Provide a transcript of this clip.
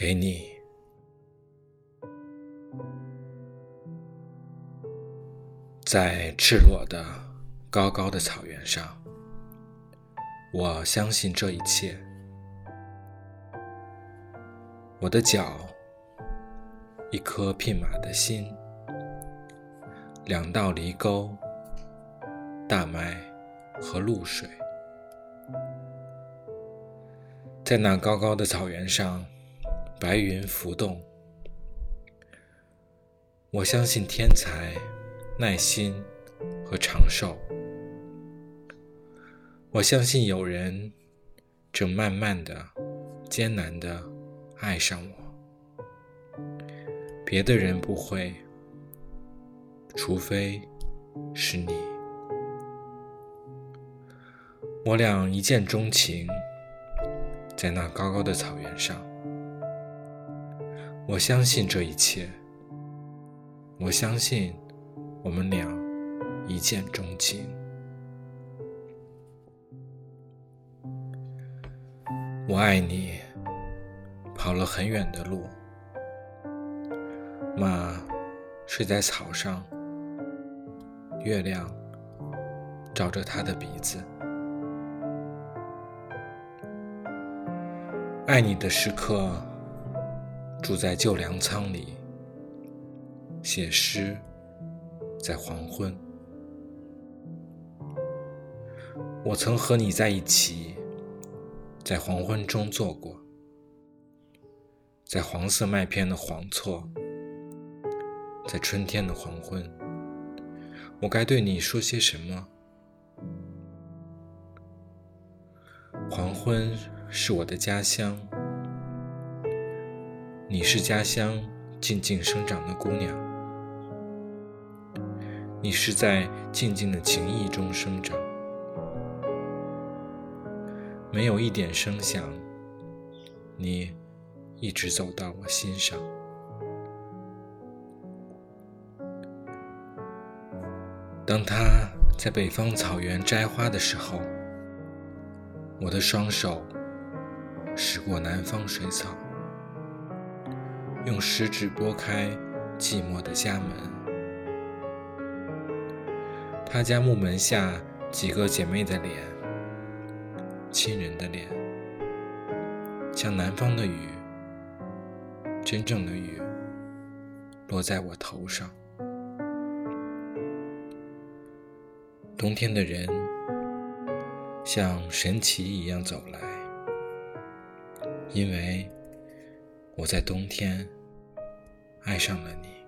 给你，在赤裸的、高高的草原上，我相信这一切。我的脚，一颗匹马的心，两道犁沟，大麦和露水，在那高高的草原上。白云浮动，我相信天才、耐心和长寿。我相信有人正慢慢的、艰难的爱上我，别的人不会，除非是你。我俩一见钟情，在那高高的草原上。我相信这一切。我相信我们俩一见钟情。我爱你，跑了很远的路。马睡在草上，月亮照着他的鼻子。爱你的时刻。住在旧粮仓里，写诗，在黄昏。我曾和你在一起，在黄昏中坐过，在黄色麦片的黄错，在春天的黄昏，我该对你说些什么？黄昏是我的家乡。你是家乡静静生长的姑娘，你是在静静的情意中生长，没有一点声响，你一直走到我心上。当他在北方草原摘花的时候，我的双手驶过南方水草。用食指拨开寂寞的家门，他家木门下几个姐妹的脸，亲人的脸，像南方的雨，真正的雨，落在我头上。冬天的人像神奇一样走来，因为。我在冬天爱上了你。